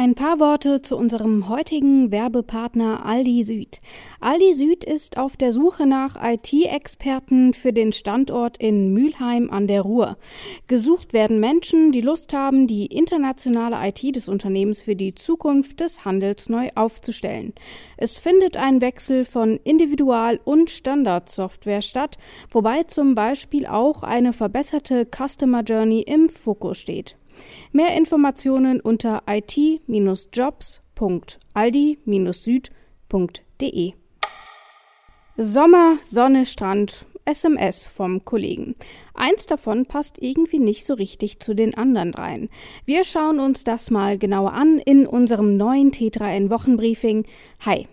Ein paar Worte zu unserem heutigen Werbepartner Aldi Süd. Aldi Süd ist auf der Suche nach IT-Experten für den Standort in Mülheim an der Ruhr. Gesucht werden Menschen, die Lust haben, die internationale IT des Unternehmens für die Zukunft des Handels neu aufzustellen. Es findet ein Wechsel von Individual- und Standardsoftware statt, wobei zum Beispiel auch eine verbesserte Customer Journey im Fokus steht. Mehr Informationen unter it-jobs.aldi-süd.de. Sommer, Sonne, Strand, SMS vom Kollegen. Eins davon passt irgendwie nicht so richtig zu den anderen dreien. Wir schauen uns das mal genauer an in unserem neuen T3N Wochenbriefing. Hi.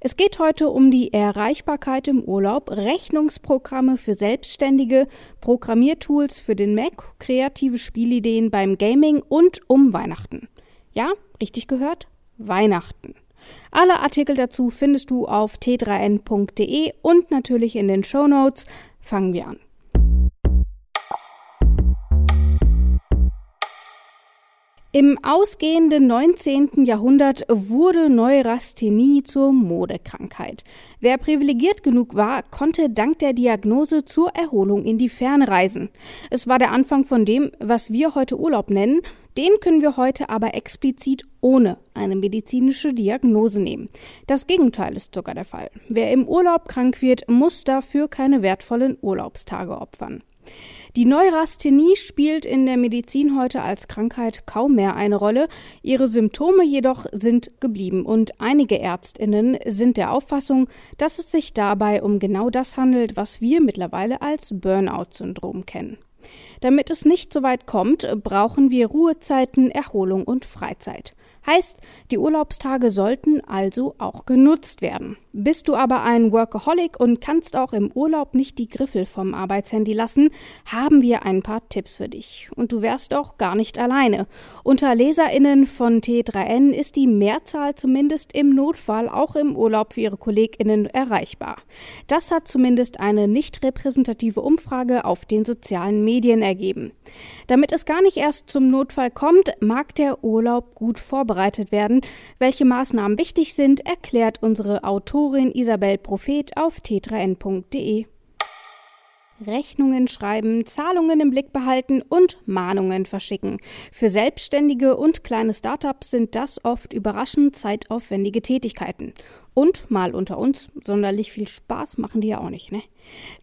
Es geht heute um die Erreichbarkeit im Urlaub, Rechnungsprogramme für Selbstständige, Programmiertools für den Mac, kreative Spielideen beim Gaming und um Weihnachten. Ja, richtig gehört? Weihnachten. Alle Artikel dazu findest du auf t3n.de und natürlich in den Show Notes. Fangen wir an. Im ausgehenden 19. Jahrhundert wurde Neurasthenie zur Modekrankheit. Wer privilegiert genug war, konnte dank der Diagnose zur Erholung in die Ferne reisen. Es war der Anfang von dem, was wir heute Urlaub nennen. Den können wir heute aber explizit ohne eine medizinische Diagnose nehmen. Das Gegenteil ist sogar der Fall. Wer im Urlaub krank wird, muss dafür keine wertvollen Urlaubstage opfern. Die Neurasthenie spielt in der Medizin heute als Krankheit kaum mehr eine Rolle. Ihre Symptome jedoch sind geblieben und einige Ärztinnen sind der Auffassung, dass es sich dabei um genau das handelt, was wir mittlerweile als Burnout-Syndrom kennen. Damit es nicht so weit kommt, brauchen wir Ruhezeiten, Erholung und Freizeit. Heißt, die Urlaubstage sollten also auch genutzt werden. Bist du aber ein Workaholic und kannst auch im Urlaub nicht die Griffel vom Arbeitshandy lassen, haben wir ein paar Tipps für dich. Und du wärst auch gar nicht alleine. Unter LeserInnen von T3N ist die Mehrzahl zumindest im Notfall auch im Urlaub für ihre KollegInnen erreichbar. Das hat zumindest eine nicht repräsentative Umfrage auf den sozialen Medien ergeben. Damit es gar nicht erst zum Notfall kommt, mag der Urlaub gut vorbereitet werden. Welche Maßnahmen wichtig sind, erklärt unsere Autorin Autorin Isabel Prophet auf t3n.de. Rechnungen schreiben, Zahlungen im Blick behalten und Mahnungen verschicken. Für Selbstständige und kleine Startups sind das oft überraschend zeitaufwendige Tätigkeiten. Und mal unter uns, sonderlich viel Spaß machen die ja auch nicht, ne?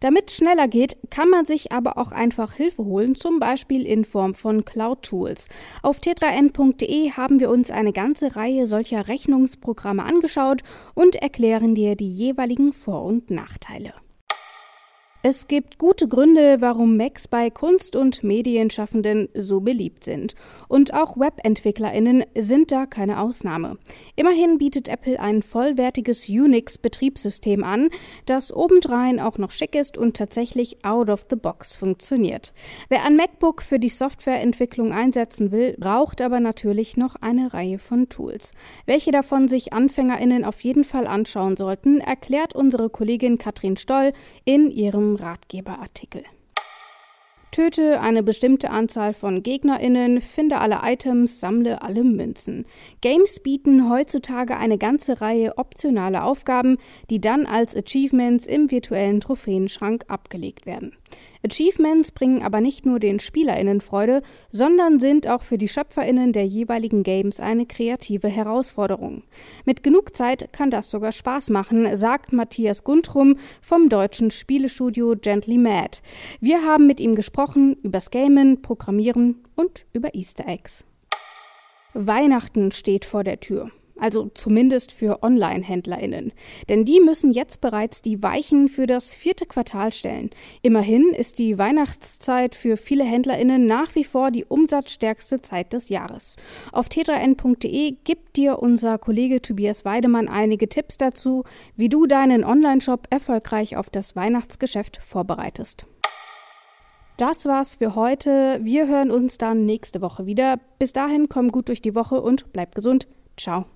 Damit es schneller geht, kann man sich aber auch einfach Hilfe holen, zum Beispiel in Form von Cloud-Tools. Auf t3n.de haben wir uns eine ganze Reihe solcher Rechnungsprogramme angeschaut und erklären dir die jeweiligen Vor- und Nachteile. Es gibt gute Gründe, warum Macs bei Kunst- und Medienschaffenden so beliebt sind. Und auch Webentwicklerinnen sind da keine Ausnahme. Immerhin bietet Apple ein vollwertiges Unix-Betriebssystem an, das obendrein auch noch schick ist und tatsächlich out of the box funktioniert. Wer ein MacBook für die Softwareentwicklung einsetzen will, braucht aber natürlich noch eine Reihe von Tools. Welche davon sich AnfängerInnen auf jeden Fall anschauen sollten, erklärt unsere Kollegin Katrin Stoll in ihrem Ratgeberartikel. Töte eine bestimmte Anzahl von GegnerInnen, finde alle Items, sammle alle Münzen. Games bieten heutzutage eine ganze Reihe optionaler Aufgaben, die dann als Achievements im virtuellen Trophäenschrank abgelegt werden. Achievements bringen aber nicht nur den SpielerInnen Freude, sondern sind auch für die SchöpferInnen der jeweiligen Games eine kreative Herausforderung. Mit genug Zeit kann das sogar Spaß machen, sagt Matthias Guntrum vom deutschen Spielestudio Gently Mad. Wir haben mit ihm gesprochen übers Gamen, Programmieren und über Easter Eggs. Weihnachten steht vor der Tür also zumindest für Online-HändlerInnen. Denn die müssen jetzt bereits die Weichen für das vierte Quartal stellen. Immerhin ist die Weihnachtszeit für viele HändlerInnen nach wie vor die umsatzstärkste Zeit des Jahres. Auf t3n.de gibt dir unser Kollege Tobias Weidemann einige Tipps dazu, wie du deinen Online-Shop erfolgreich auf das Weihnachtsgeschäft vorbereitest. Das war's für heute. Wir hören uns dann nächste Woche wieder. Bis dahin komm gut durch die Woche und bleib gesund. Ciao.